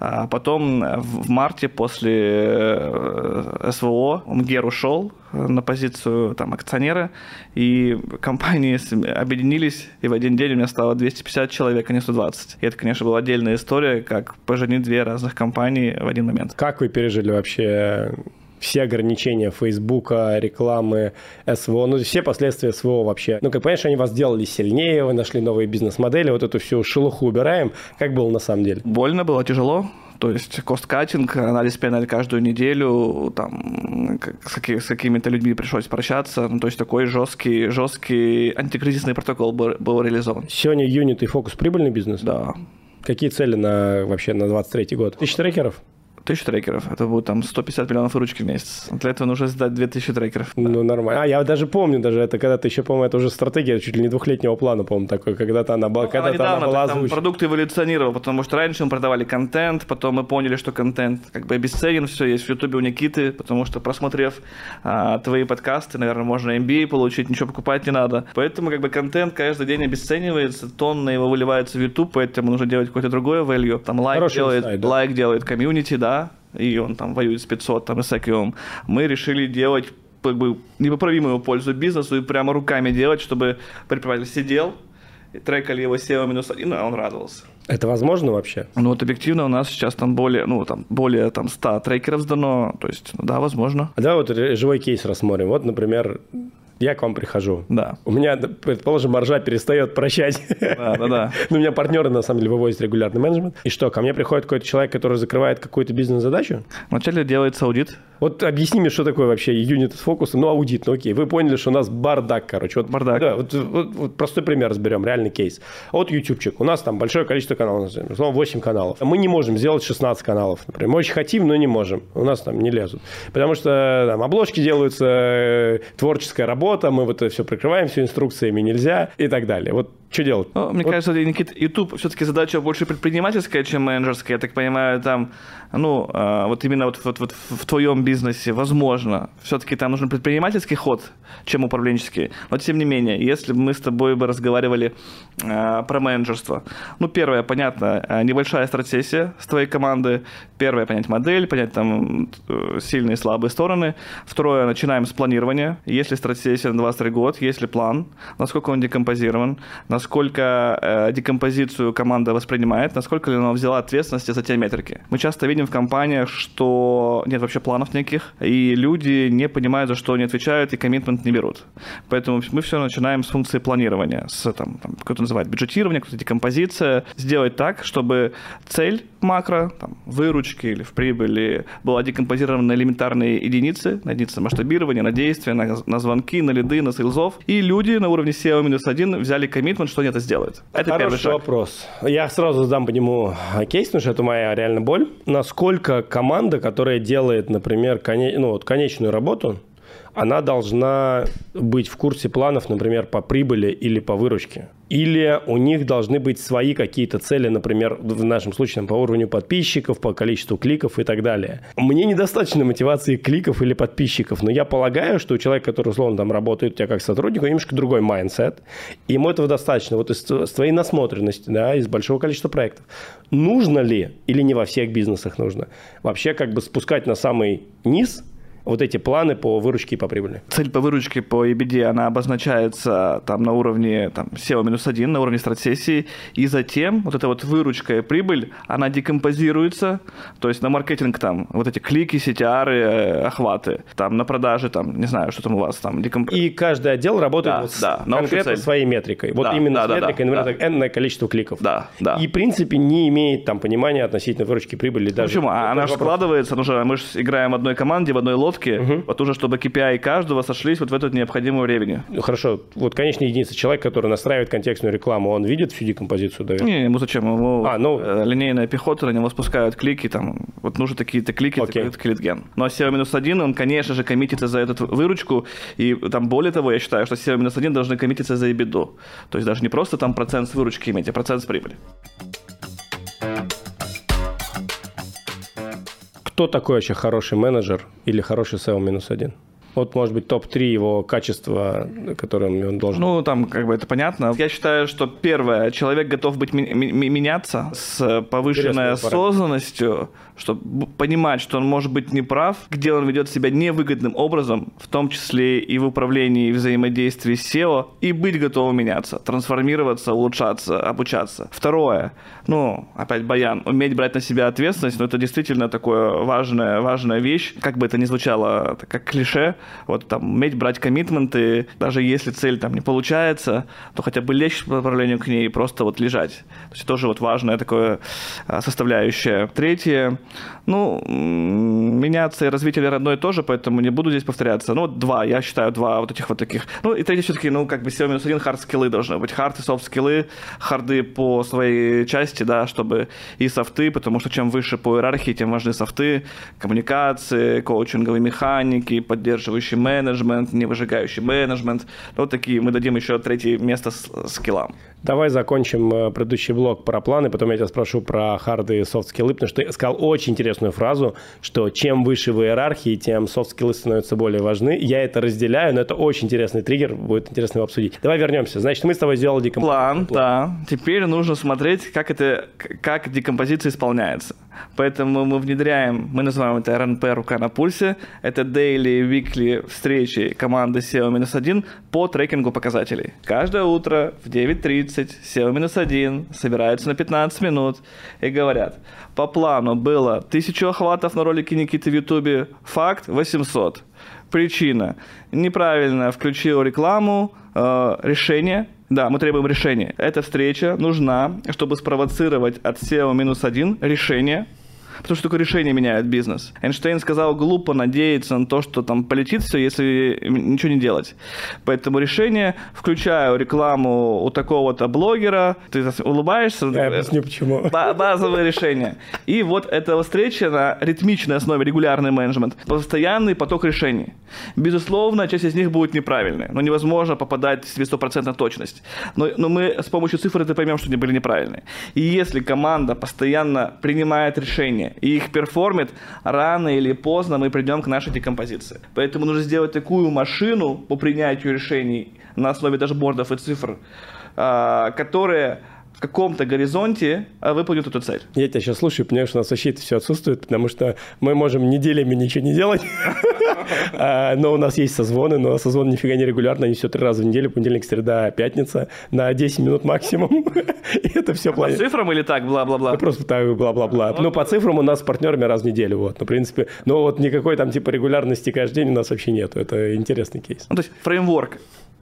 А потом в марте после э, СВО МГЕР ушел на позицию там, акционера, и компании объединились, и в один день у меня стало 250 человек, а не 120. И это, конечно, была отдельная история, как поженить две разных компании в один момент. Как вы пережили вообще все ограничения Фейсбука, рекламы, СВО, ну, все последствия СВО вообще. Ну, как понимаешь, они вас сделали сильнее, вы нашли новые бизнес-модели, вот эту всю шелуху убираем. Как было на самом деле? Больно было, тяжело. То есть кост-каттинг, анализ PNL каждую неделю, там, с, какими, с какими-то людьми пришлось прощаться. Ну, то есть такой жесткий, жесткий антикризисный протокол был, был реализован. Сегодня юнит и фокус прибыльный бизнес? Да. Какие цели на вообще на 23 год? Тысяча трекеров? Тысячу трекеров. Это будет там 150 миллионов выручки в месяц. Для этого нужно сдать 2000 трекеров. Ну, нормально. А, я даже помню даже это, когда ты еще, по-моему, это уже стратегия чуть ли не двухлетнего плана, по-моему, такой, когда-то она, ну, когда недавно, она была там продукт эволюционировал, потому что раньше мы продавали контент, потом мы поняли, что контент как бы обесценен, все есть в Ютубе у Никиты, потому что просмотрев а, твои подкасты, наверное, можно MBA получить, ничего покупать не надо. Поэтому как бы контент каждый день обесценивается, тонны его выливается в YouTube, поэтому нужно делать какое-то другое value. Там лайк делает, сайт, да? лайк делает комьюнити, да, и он там воюет с 500, там, и с IQM, мы решили делать как бы непоправимую пользу бизнесу и прямо руками делать, чтобы предприниматель сидел, трекали его SEO минус один, а он радовался. Это возможно вообще? Ну вот объективно у нас сейчас там более, ну там более там 100 трекеров сдано, то есть да, возможно. А давай вот живой кейс рассмотрим. Вот, например, я к вам прихожу. Да. У меня, предположим, маржа перестает прощать. Да, да, да. Ну, у меня партнеры, на самом деле, вывозят регулярный менеджмент. И что, ко мне приходит какой-то человек, который закрывает какую-то бизнес-задачу? Вначале делается аудит. Вот объясни мне, что такое вообще юнит фокус. Ну, аудит, ну окей. Вы поняли, что у нас бардак, короче. Вот, бардак. Да, вот, вот, вот простой пример разберем, реальный кейс. Вот ютубчик. У нас там большое количество каналов, условно, 8 каналов. Мы не можем сделать 16 каналов, например. Мы очень хотим, но не можем. У нас там не лезут. Потому что там обложки делаются, э, творческая работа, мы вот это все прикрываем все инструкциями, нельзя и так далее. Вот что делать? Ну, мне вот. кажется, Никита, YouTube все-таки задача больше предпринимательская, чем менеджерская. Я так понимаю, там, ну, а, вот именно вот, вот, вот в твоем бизнесе, возможно, все-таки там нужен предпринимательский ход, чем управленческий. Но тем не менее, если бы мы с тобой бы разговаривали э, про менеджерство, ну, первое, понятно, а, небольшая стратегия с твоей команды. Первое, понять модель, понять там э, сильные и слабые стороны. Второе, начинаем с планирования. Если стратегия на 23 год, есть ли план, насколько он декомпозирован, насколько э, декомпозицию команда воспринимает, насколько ли она взяла ответственности за те метрики. Мы часто видим в компаниях, что нет вообще планов никаких, и люди не понимают, за что они отвечают, и коммитмент не берут. Поэтому мы все начинаем с функции планирования, с там, там кто-то называет бюджетирование, кто-то декомпозиция, сделать так, чтобы цель макро, там, выручки или в прибыли была декомпозирована на элементарные единицы, на единицы масштабирования, на действия, на, на звонки, на лиды, на сейлзов, и люди на уровне SEO-1 взяли коммитмент, что они это сделают. Это Хороший первый шаг. вопрос. Я сразу задам по нему кейс, потому что это моя реально боль. Насколько команда, которая делает, например, коне... ну, вот, конечную работу, она должна быть в курсе планов, например, по прибыли или по выручке. Или у них должны быть свои какие-то цели, например, в нашем случае по уровню подписчиков, по количеству кликов и так далее. Мне недостаточно мотивации кликов или подписчиков, но я полагаю, что у человека, который, условно, там работает у тебя как сотрудник, у него немножко другой mindset, ему этого достаточно. Вот из, из твоей насмотренности, да, из большого количества проектов. Нужно ли, или не во всех бизнесах нужно, вообще как бы спускать на самый низ – вот эти планы по выручке и по прибыли? Цель по выручке по EBD, она обозначается там на уровне там, SEO-1, на уровне стратсессии, и затем вот эта вот выручка и прибыль, она декомпозируется, то есть на маркетинг там вот эти клики, CTR, э, охваты, там на продажи, там, не знаю, что там у вас там. Декомп... И каждый отдел работает да, вот да, с конкретно своей метрикой. Вот да, именно да, с метрикой, да, например, да. энное количество кликов. Да, да. И, в принципе, не имеет там понимания относительно выручки прибыли. Даже Почему? А она же складывается, ну, мы же играем в одной команде, в одной лодке, лодке, угу. вот уже чтобы KPI каждого сошлись вот в этот необходимое времени. Ну, хорошо, вот конечная единица, человек, который настраивает контекстную рекламу, он видит всю декомпозицию, да? Не, ему зачем? Ему а, ну... Э, линейная пехота, на него спускают клики, там, вот нужны такие-то клики, okay. такой клитген. Но SEO-1, он, конечно же, коммитится за эту выручку, и там более того, я считаю, что SEO-1 должны коммититься за EBITDA. То есть даже не просто там процент с выручки иметь, а процент с прибыли. Кто такой вообще хороший менеджер или хороший SEO минус один? Вот, может быть, топ-3 его качества, которыми он должен... Ну, там, как бы, это понятно. Я считаю, что первое, человек готов быть ми- ми- меняться с повышенной осознанностью, чтобы понимать, что он может быть неправ, где он ведет себя невыгодным образом, в том числе и в управлении и взаимодействии с SEO, и быть готовым меняться, трансформироваться, улучшаться, обучаться. Второе, ну, опять баян, уметь брать на себя ответственность, но это действительно такое важная, важная вещь, как бы это ни звучало, как клише, вот там уметь брать коммитменты, даже если цель там не получается, то хотя бы лечь по направлению к ней и просто вот лежать. То есть тоже вот важная такое а, составляющая. Третье, ну, меняться и развитие родной тоже, поэтому не буду здесь повторяться. Ну, вот два, я считаю, два вот этих вот таких. Ну, и третье все-таки, ну, как бы SEO минус один, хард скиллы должны быть. Хард и софт скиллы, харды по своей части, да, чтобы и софты, потому что чем выше по иерархии, тем важнее софты, коммуникации, коучинговые механики, поддерживающий менеджмент, не выжигающий менеджмент. Вот такие, мы дадим еще третье место скиллам. Давай закончим э, предыдущий блок про планы, потом я тебя спрошу про харды и софт-скиллы, потому что ты сказал очень интересную фразу, что чем выше в иерархии, тем софт-скиллы становятся более важны. Я это разделяю, но это очень интересный триггер, будет интересно его обсудить. Давай вернемся. Значит, мы с тобой сделали декомпозицию. План, план, да. Теперь нужно смотреть, как это, как декомпозиция исполняется. Поэтому мы внедряем, мы называем это РНП «Рука на пульсе». Это daily, weekly встречи команды SEO-1 по трекингу показателей. Каждое утро в 9.30 SEO-1 собираются на 15 минут и говорят, по плану было 1000 охватов на ролике Никиты в Ютубе, факт 800. Причина. Неправильно включил рекламу, э, решение да, мы требуем решения. Эта встреча нужна, чтобы спровоцировать от SEO минус один решение потому что только решение меняет бизнес. Эйнштейн сказал, глупо надеяться на то, что там полетит все, если ничего не делать. Поэтому решение, включаю рекламу у такого-то блогера, ты улыбаешься. Я объясню, почему. Базовое решение. И вот эта встреча на ритмичной основе, регулярный менеджмент, постоянный поток решений. Безусловно, часть из них будет неправильной, но невозможно попадать в стопроцентную точность. Но, но мы с помощью цифр это поймем, что они были неправильные. И если команда постоянно принимает решения, и их перформит, рано или поздно мы придем к нашей декомпозиции. Поэтому нужно сделать такую машину по принятию решений на основе дашбордов и цифр, а, которая каком-то горизонте а, выполнит эту цель. Я тебя сейчас слушаю, понимаю, что у нас вообще это все отсутствует, потому что мы можем неделями ничего не делать, а, но у нас есть созвоны, но созвоны нифига не регулярно, они все три раза в неделю, понедельник, среда, пятница, на 10 минут максимум. И это все плане. По цифрам или так, бла-бла-бла? Просто так, бла-бла-бла. Ну, по цифрам у нас с партнерами раз в неделю, вот. Ну, в принципе, но вот никакой там типа регулярности каждый день у нас вообще нету. Это интересный кейс. Ну, то есть фреймворк.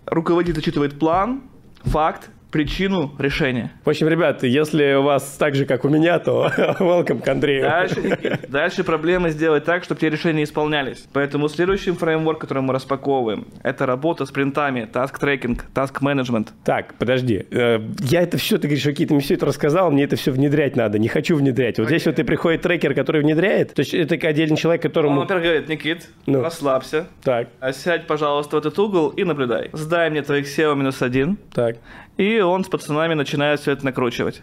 Руководитель учитывает план, факт, причину решения. В общем, ребята, если у вас так же, как у меня, то welcome к Андрею. Дальше, дальше проблема сделать так, чтобы те решения исполнялись. Поэтому следующий фреймворк, который мы распаковываем, это работа с принтами, task tracking, task management. Так, подожди. Э, я это все, ты говоришь, окей, ты мне все это рассказал, мне это все внедрять надо, не хочу внедрять. Вот okay. здесь вот и приходит трекер, который внедряет, то есть это отдельный человек, которому... Он, например, говорит, Никит, ну. расслабься. Так. Сядь, пожалуйста, в этот угол и наблюдай. Сдай мне твоих SEO минус один. Так и он с пацанами начинает все это накручивать.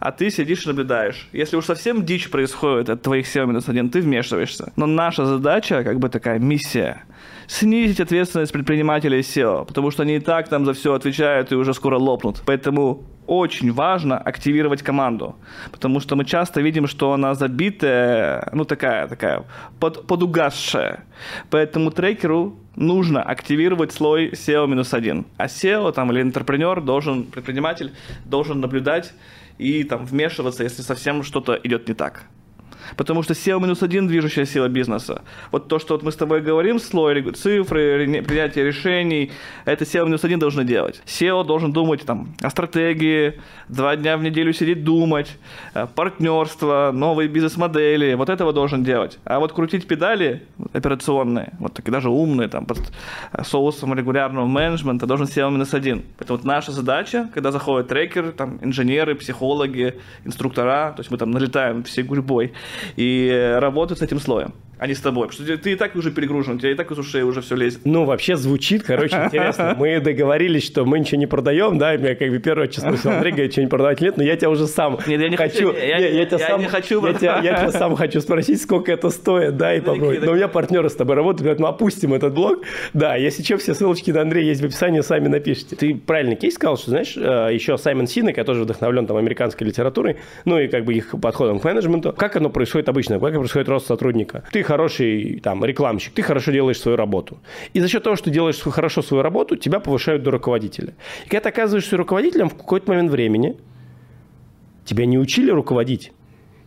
А ты сидишь и наблюдаешь. Если уж совсем дичь происходит от твоих SEO минус один, ты вмешиваешься. Но наша задача, как бы такая миссия, снизить ответственность предпринимателей SEO, потому что они и так там за все отвечают и уже скоро лопнут. Поэтому очень важно активировать команду, потому что мы часто видим, что она забитая, ну такая, такая, под, подугасшая. Поэтому трекеру нужно активировать слой SEO-1. А SEO там, или интерпренер должен, предприниматель должен наблюдать и там вмешиваться, если совсем что-то идет не так. Потому что SEO минус один движущая сила бизнеса. Вот то, что вот мы с тобой говорим, слой цифры, принятие решений, это SEO минус один должны делать. SEO должен думать там о стратегии, два дня в неделю сидеть думать, э, партнерство, новые бизнес-модели, вот этого должен делать. А вот крутить педали операционные, вот такие даже умные, там, под э, соусом регулярного менеджмента, должен SEO минус один. Поэтому вот наша задача, когда заходят трекеры, там, инженеры, психологи, инструктора, то есть мы там налетаем всей гурьбой, и работают с этим слоем. А не с тобой. Потому что ты и так уже перегружен, у тебя и так из ушей уже все лезет. Ну, вообще звучит, короче, интересно. Мы договорились, что мы ничего не продаем, да, и меня как бы первое число Андрей, говорит, что не продавать нет, но я тебя уже сам нет, я не хочу. Я, я, я, тебя я сам, не хочу. Я тебя, я тебя сам хочу спросить, сколько это стоит, да, и попробовать. Но у меня партнеры с тобой работают, говорят, ну опустим этот блог. Да, если что, все ссылочки на Андрея есть в описании, сами напишите. Ты правильный кейс сказал, что, знаешь, э, еще Саймон Синек, я тоже вдохновлен там американской литературой, ну и как бы их подходом к менеджменту. Как оно происходит обычно? Как происходит рост сотрудника? Ты хороший там рекламщик, ты хорошо делаешь свою работу. И за счет того, что делаешь хорошо свою работу, тебя повышают до руководителя. И когда ты оказываешься руководителем в какой-то момент времени, тебя не учили руководить.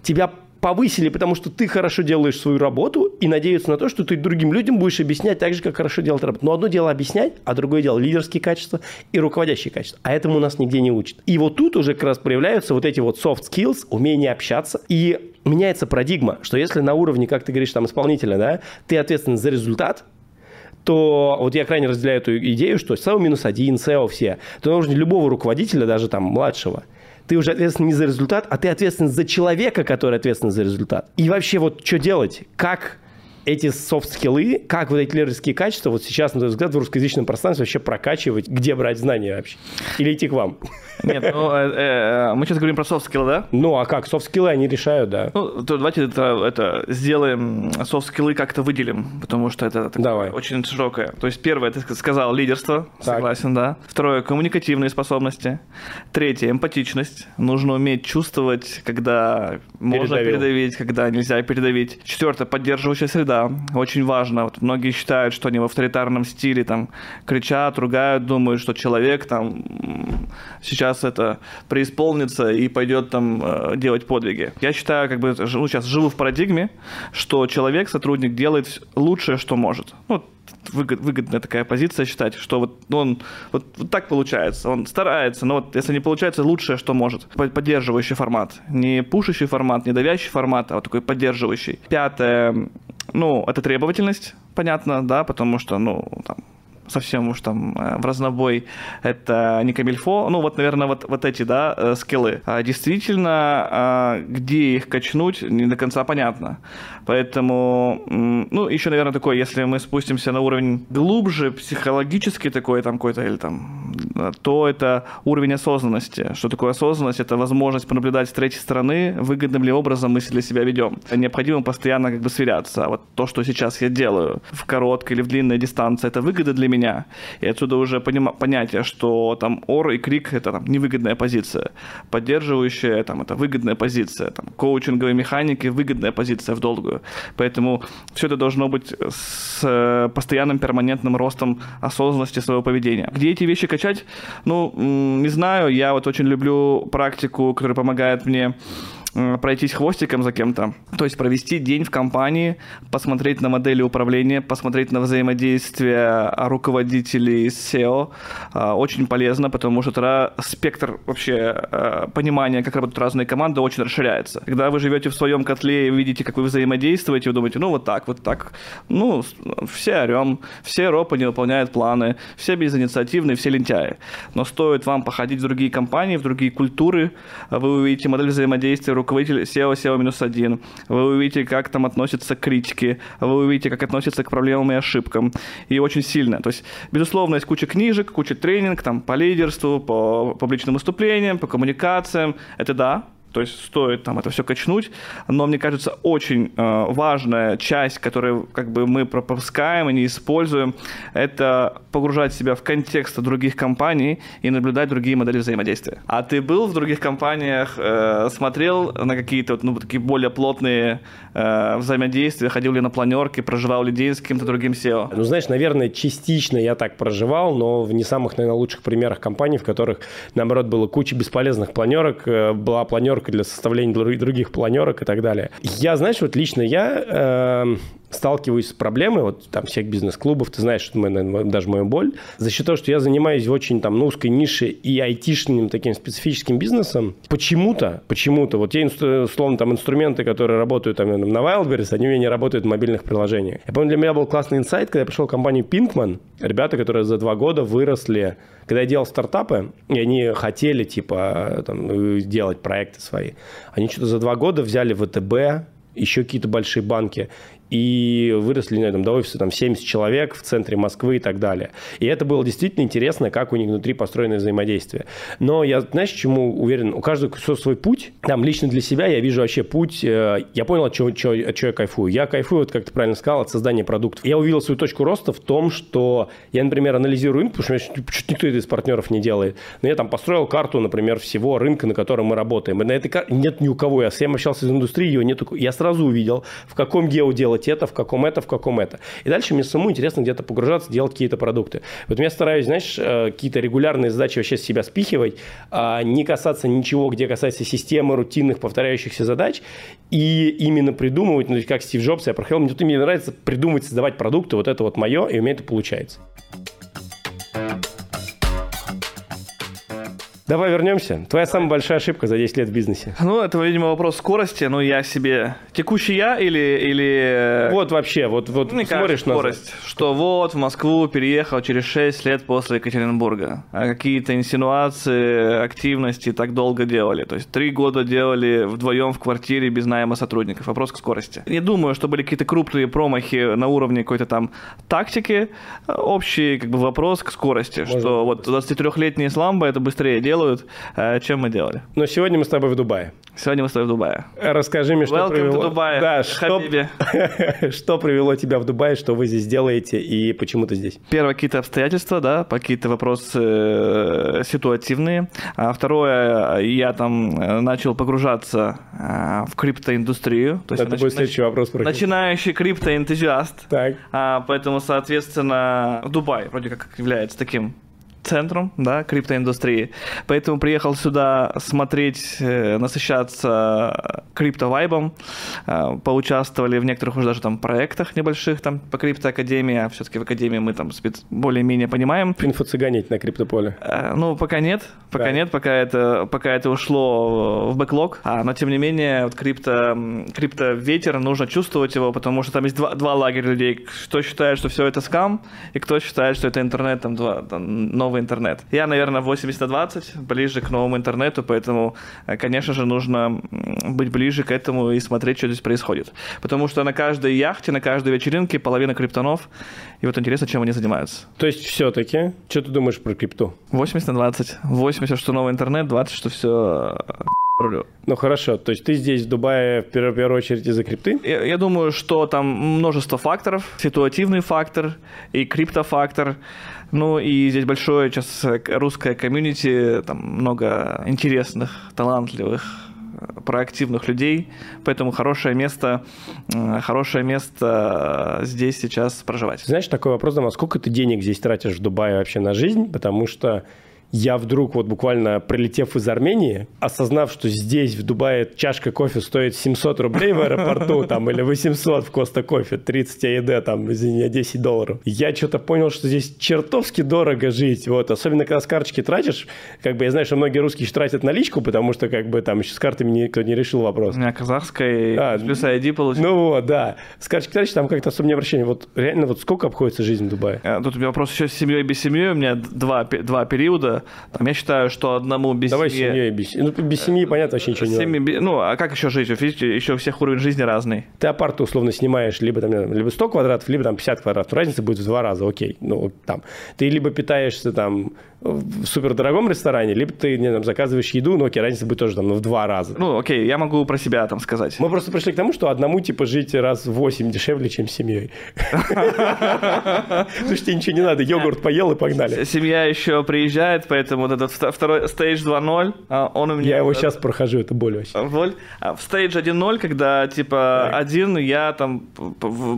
Тебя повысили, потому что ты хорошо делаешь свою работу и надеются на то, что ты другим людям будешь объяснять так же, как хорошо делать работу. Но одно дело объяснять, а другое дело лидерские качества и руководящие качества. А этому нас нигде не учат. И вот тут уже как раз проявляются вот эти вот soft skills, умение общаться. И меняется парадигма, что если на уровне, как ты говоришь, там исполнителя, да, ты ответственен за результат, то вот я крайне разделяю эту идею, что SEO минус один, SEO все, то нужно любого руководителя, даже там младшего, ты уже ответственен не за результат, а ты ответственен за человека, который ответственен за результат. И вообще вот что делать? Как эти софт-скиллы, как вот эти лидерские качества вот сейчас, на твой взгляд, в русскоязычном пространстве вообще прокачивать, где брать знания вообще? Или идти к вам? Нет, ну, э, э, мы сейчас говорим про софт-скиллы, да? Ну, а как? Софт-скиллы они решают, да. Ну, то давайте это, это сделаем, софт-скиллы как-то выделим, потому что это Давай. очень широкое. То есть первое, ты сказал, лидерство, так. согласен, да. Второе, коммуникативные способности. Третье, эмпатичность. Нужно уметь чувствовать, когда можно передавить, когда нельзя передавить. Четвертое, поддерживающая среда. Очень важно. Вот многие считают, что они в авторитарном стиле там кричат, ругают, думают, что человек там сейчас сейчас это преисполнится и пойдет там э, делать подвиги. Я считаю, как бы, ну, сейчас живу в парадигме, что человек, сотрудник делает лучшее, что может. Ну, выгод, выгодная такая позиция считать, что вот ну, он вот, вот так получается, он старается, но вот если не получается, лучшее, что может. Поддерживающий формат. Не пушащий формат, не давящий формат, а вот такой поддерживающий. Пятое, ну, это требовательность, понятно, да, потому что, ну, там, совсем уж там э, в разнобой, это не камильфо. Ну, вот, наверное, вот, вот эти, да, э, скиллы. А действительно, а, где их качнуть, не до конца понятно. Поэтому, ну, еще, наверное, такой, если мы спустимся на уровень глубже, психологический такой там какой-то, или там, то это уровень осознанности. Что такое осознанность? Это возможность понаблюдать с третьей стороны, выгодным ли образом мы для себя ведем. Необходимо постоянно как бы сверяться. А вот то, что сейчас я делаю в короткой или в длинной дистанции, это выгода для меня. И отсюда уже понима- понятие, что там ор и крик — это там невыгодная позиция. Поддерживающая — там это выгодная позиция. Там коучинговые механики — выгодная позиция в долгую долгую. Поэтому все это должно быть с э, постоянным перманентным ростом осознанности своего поведения. Где эти вещи качать? Ну, не знаю. Я вот очень люблю практику, которая помогает мне пройтись хвостиком за кем-то, то есть провести день в компании, посмотреть на модели управления, посмотреть на взаимодействие руководителей с SEO. А, очень полезно, потому что тогда спектр вообще а, понимания, как работают разные команды, очень расширяется. Когда вы живете в своем котле и видите, как вы взаимодействуете, вы думаете, ну вот так, вот так, ну, все орем, все ропы не выполняют планы, все безинициативные, все лентяи. Но стоит вам походить в другие компании, в другие культуры, вы увидите модель взаимодействия руководитель SEO SEO-1, вы увидите, как там относятся к критике, вы увидите, как относятся к проблемам и ошибкам. И очень сильно. То есть, безусловно, есть куча книжек, куча тренинг там, по лидерству, по публичным выступлениям, по коммуникациям. Это да, то есть стоит там это все качнуть, но мне кажется очень э, важная часть, которую как бы мы пропускаем и не используем, это погружать себя в контекст других компаний и наблюдать другие модели взаимодействия. А ты был в других компаниях, э, смотрел на какие-то ну, такие более плотные э, взаимодействия, ходил ли на планерки, проживал ли день с каким-то другим SEO? Ну знаешь, наверное, частично я так проживал, но в не самых, наверное, лучших примерах компаний, в которых, наоборот, было куча бесполезных планерок, э, была планерка планерка для составления других планерок и так далее. Я, знаешь, вот лично я э, сталкиваюсь с проблемой, вот там всех бизнес-клубов, ты знаешь, что наверное, даже мою боль, за счет того, что я занимаюсь очень там, ну, узкой нише и айтишным таким специфическим бизнесом, почему-то, почему-то, вот те, условно, там, инструменты, которые работают там, на Wildberries, они у меня не работают в мобильных приложениях. Я помню, для меня был классный инсайт, когда я пришел в компанию Pinkman, ребята, которые за два года выросли, когда я делал стартапы, и они хотели, типа, там, делать проекты свои, они что-то за два года взяли ВТБ, еще какие-то большие банки, и выросли на этом до офиса там 70 человек в центре Москвы и так далее. И это было действительно интересно, как у них внутри построено взаимодействие. Но я, знаешь, чему уверен? У каждого свой путь. Там лично для себя я вижу вообще путь. Э, я понял, от чего, от чего, я кайфую. Я кайфую, вот как ты правильно сказал, от создания продуктов. Я увидел свою точку роста в том, что я, например, анализирую рынок, потому что чуть никто из партнеров не делает. Но я там построил карту, например, всего рынка, на котором мы работаем. И на этой карте нет ни у кого. Я с кем общался из индустрии, ее нет. Я сразу увидел, в каком гео делать это, в каком это, в каком это. И дальше мне самому интересно где-то погружаться, делать какие-то продукты. Поэтому я стараюсь, знаешь, э, какие-то регулярные задачи вообще с себя спихивать, а не касаться ничего, где касается системы, рутинных, повторяющихся задач, и именно придумывать, ну, как Стив Джобс, я проходил, мне, мне нравится придумывать, создавать продукты, вот это вот мое, и у меня это получается. Давай вернемся. Твоя самая большая ошибка за 10 лет в бизнесе. Ну, это, видимо, вопрос скорости. Ну, я себе... Текущий я или... или... Вот вообще, вот, вот Мне смотришь на скорость, что вот в Москву переехал через 6 лет после Екатеринбурга. А какие-то инсинуации, активности так долго делали. То есть три года делали вдвоем в квартире без найма сотрудников. Вопрос к скорости. Не думаю, что были какие-то крупные промахи на уровне какой-то там тактики. Общий как бы вопрос к скорости. Можно что вот 23-летний Исламба это быстрее делал делают, э, чем мы делали. Но сегодня мы с тобой в Дубае. Сегодня мы с тобой в Дубае. Расскажи мне, что Welcome привело... Dubai, да, что... что привело тебя в Дубай, что вы здесь делаете и почему ты здесь? Первое, какие-то обстоятельства, да, какие-то вопросы э, ситуативные. А второе, я там э, начал погружаться в криптоиндустрию. То есть Это нач... будет следующий вопрос. Про начинающий криптоэнтузиаст. Так. А, поэтому, соответственно, Дубай вроде как является таким центром, да, криптоиндустрии. Поэтому приехал сюда смотреть, э, насыщаться криптовайбом. Э, поучаствовали в некоторых уже даже там проектах небольших там по криптоакадемии, а все-таки в академии мы там спец... более-менее понимаем. Инфо-цыганить на криптополе? Э, ну, пока нет, пока да. нет, пока это, пока это ушло в бэклог. А, но тем не менее, вот крипто, крипто-ветер, нужно чувствовать его, потому что там есть два, два лагеря людей. Кто считает, что все это скам, и кто считает, что это интернет, там, два, там новый новый интернет. Я, наверное, 80 на 20, ближе к новому интернету, поэтому, э, конечно же, нужно быть ближе к этому и смотреть, что здесь происходит. Потому что на каждой яхте, на каждой вечеринке половина криптонов, и вот интересно, чем они занимаются. То есть все-таки, что ты думаешь про крипту? 80 на 20. 80, что новый интернет, 20, что все рулю. Ну хорошо, то есть ты здесь в Дубае в первую, в первую очередь из-за крипты? Я, я думаю, что там множество факторов. Ситуативный фактор и криптофактор. Ну и здесь большое сейчас русское комьюнити, там много интересных, талантливых проактивных людей, поэтому хорошее место, хорошее место здесь сейчас проживать. Знаешь, такой вопрос, дома, сколько ты денег здесь тратишь в Дубае вообще на жизнь, потому что я вдруг вот буквально прилетев из Армении, осознав, что здесь, в Дубае, чашка кофе стоит 700 рублей в аэропорту, там, или 800 в Коста Кофе, 30 АЕД, там, извини, 10 долларов. Я что-то понял, что здесь чертовски дорого жить, вот, особенно когда с карточки тратишь, как бы я знаю, что многие русские тратят наличку, потому что, как бы, там, еще с картами никто не решил вопрос. У меня казахская, а, плюс ID получил. Ну вот, да. С карточки тратишь, там как-то особо не обращение. Вот реально, вот сколько обходится жизнь в Дубае? А, тут у меня вопрос еще с семьей без семьи, у меня два, два периода, там, я считаю, что одному без Давай семьи... семьей без Ну, без семьи, понятно, вообще ничего семьи, не Ну, а как еще жить? Видите, еще у всех уровень жизни разный. Ты апарт условно снимаешь либо, там, либо 100 квадратов, либо там 50 квадратов. Разница будет в два раза, окей. Ну, там. Ты либо питаешься там в супердорогом ресторане, либо ты не, там, заказываешь еду, ну окей, разница будет тоже там ну, в два раза. Ну окей, я могу про себя там сказать. Мы просто пришли к тому, что одному типа жить раз в 8 дешевле, чем с семьей. Слушай, тебе ничего не надо, йогурт поел и погнали. Семья еще приезжает, поэтому вот этот второй стейдж 2.0, а, он у меня... Я его сейчас прохожу, это боль вообще. Боль. А в стейдж 1.0, когда типа один, я там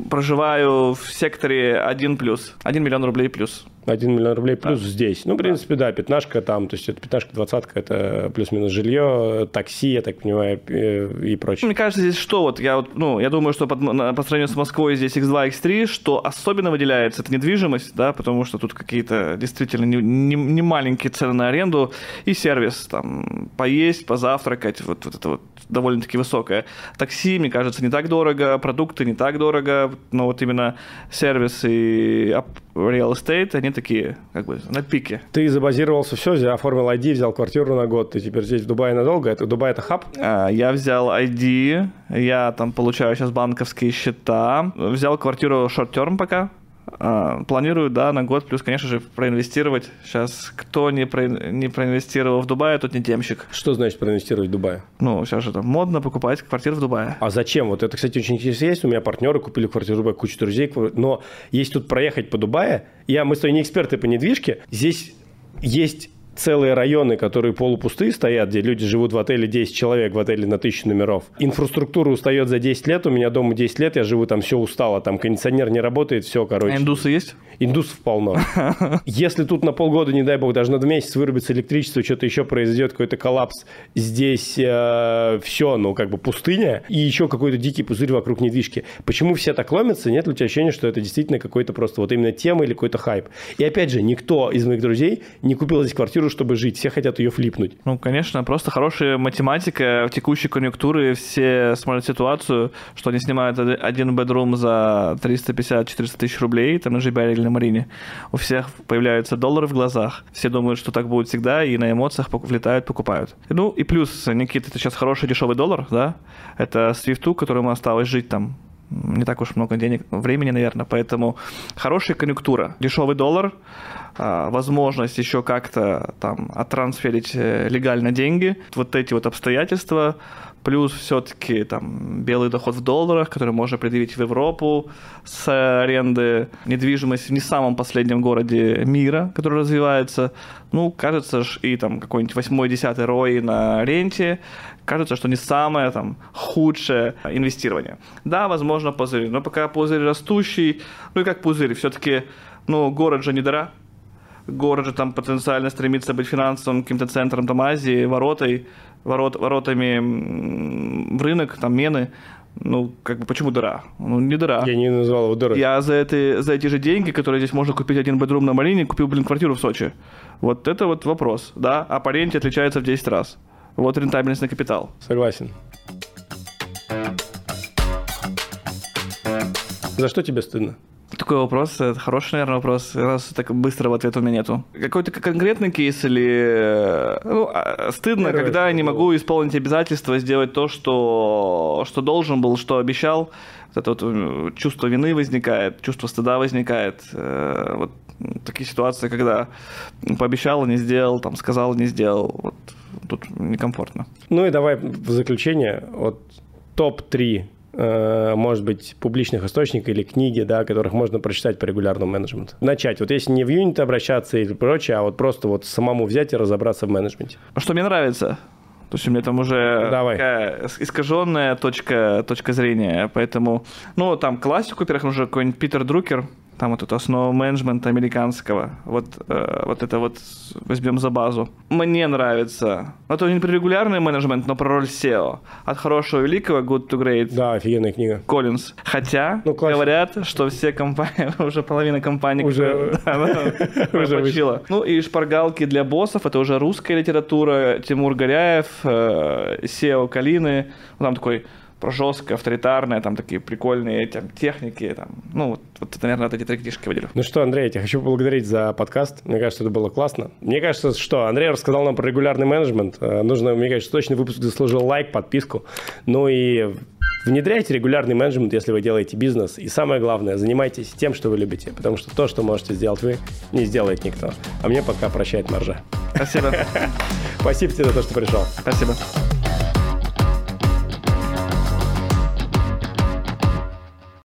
проживаю в секторе 1 плюс, 1 миллион рублей плюс. 1 миллион рублей плюс да. здесь. Ну, в принципе, да, пятнашка там, то есть это пятнашка, двадцатка, это плюс-минус жилье, такси, я так понимаю, и прочее. Мне кажется, здесь что вот, я вот, ну, я думаю, что под, по сравнению с Москвой здесь X2, X3, что особенно выделяется, это недвижимость, да, потому что тут какие-то действительно не, не, не маленькие цены на аренду и сервис, там, поесть, позавтракать, вот, вот это вот довольно-таки высокая. Такси, мне кажется, не так дорого, продукты не так дорого, но вот именно сервис и real estate, они такие, как бы, на пике. Ты забазировался все, оформил ID, взял квартиру на год, ты теперь здесь в Дубае надолго? Это Дубай это хаб? А, я взял ID, я там получаю сейчас банковские счета, взял квартиру short-term пока, планирую, да, на год, плюс, конечно же, проинвестировать. Сейчас кто не, про, не проинвестировал в Дубае, тот не темщик. Что значит проинвестировать в Дубае? Ну, сейчас же там модно покупать квартиру в Дубае. А зачем? Вот это, кстати, очень интересно есть. У меня партнеры купили квартиру в Дубае, куча друзей. Но если тут проехать по Дубае, я, мы с тобой не эксперты по недвижке, здесь есть целые районы, которые полупустые стоят, где люди живут в отеле 10 человек, в отеле на тысячу номеров. Инфраструктура устает за 10 лет, у меня дома 10 лет, я живу там, все устало, там кондиционер не работает, все, короче. А индусы есть? Индусов полно. Если тут на полгода, не дай бог, даже на два месяца вырубится электричество, что-то еще произойдет, какой-то коллапс, здесь э, все, ну, как бы пустыня, и еще какой-то дикий пузырь вокруг недвижки. Почему все так ломятся? Нет ли у тебя ощущения, что это действительно какой-то просто вот именно тема или какой-то хайп? И опять же, никто из моих друзей не купил здесь квартиру, чтобы жить. Все хотят ее флипнуть. Ну, конечно, просто хорошая математика в текущей конъюнктуре. Все смотрят ситуацию, что они снимают один бедрум за 350-400 тысяч рублей, там на JBL или на Марине. У всех появляются доллары в глазах. Все думают, что так будет всегда, и на эмоциях влетают, покупают. Ну, и плюс, Никита, это сейчас хороший дешевый доллар, да? Это свифту, которому осталось жить там не так уж много денег, времени, наверное, поэтому хорошая конъюнктура. Дешевый доллар, а, возможность еще как-то там оттрансферить э, легально деньги. Вот эти вот обстоятельства плюс все-таки там белый доход в долларах, который можно предъявить в Европу с аренды, недвижимость в не самом последнем городе мира, который развивается. Ну, кажется, и там какой-нибудь 8-10 рой на ренте, кажется, что не самое там худшее инвестирование. Да, возможно, пузырь, но пока пузырь растущий, ну и как пузырь, все-таки, ну, город же не дыра, город же там потенциально стремится быть финансовым каким-то центром там Азии, воротой, ворот, воротами в рынок, там мены, ну, как бы, почему дыра? Ну, не дыра. Я не назвал его дырой. Я за, эти, за эти же деньги, которые здесь можно купить один бедрум на Малине, купил, блин, квартиру в Сочи. Вот это вот вопрос, да? А по ренте отличается в 10 раз. Вот рентабельность на капитал. Согласен. За что тебе стыдно? Такой вопрос, это хороший, наверное, вопрос, раз так быстрого ответа у меня нету. Какой-то конкретный кейс или... Ну, а, стыдно, Первое, когда я не могу исполнить обязательства, сделать то, что, что должен был, что обещал. Вот это вот э, чувство вины возникает, чувство стыда возникает. Э, вот такие ситуации, когда пообещал, не сделал, там, сказал, не сделал. Вот тут некомфортно. Ну и давай в заключение, вот топ-3 Э, может быть, публичных источников или книги, да, которых можно прочитать по регулярному менеджменту. Начать. Вот если не в юнит обращаться или прочее, а вот просто вот самому взять и разобраться в менеджменте. Что мне нравится? То есть у меня там уже Давай. такая искаженная точка, точка зрения. Поэтому, ну, там классику, во-первых, уже какой-нибудь Питер Друкер, там вот эту основу менеджмента американского, вот, э, вот это вот возьмем за базу. Мне нравится, ну, это не про регулярный менеджмент, но про роль SEO. От хорошего великого, good to great. Да, офигенная книга. Коллинз. Хотя ну, говорят, что все компании, уже половина компаний уже, учила. Ну и шпаргалки для боссов, это уже русская литература, Тимур Горяев, э, SEO Калины, там такой про жесткое, авторитарное, там такие прикольные там, техники. Там. Ну, вот, вот наверное, вот эти три книжки выделю. Ну что, Андрей, я тебя хочу поблагодарить за подкаст. Мне кажется, это было классно. Мне кажется, что Андрей рассказал нам про регулярный менеджмент. Э, нужно, мне кажется, точно выпуск заслужил лайк, подписку. Ну и Внедряйте регулярный менеджмент, если вы делаете бизнес. И самое главное, занимайтесь тем, что вы любите. Потому что то, что можете сделать вы, не сделает никто. А мне пока прощает маржа. Спасибо. Спасибо тебе за то, что пришел. Спасибо.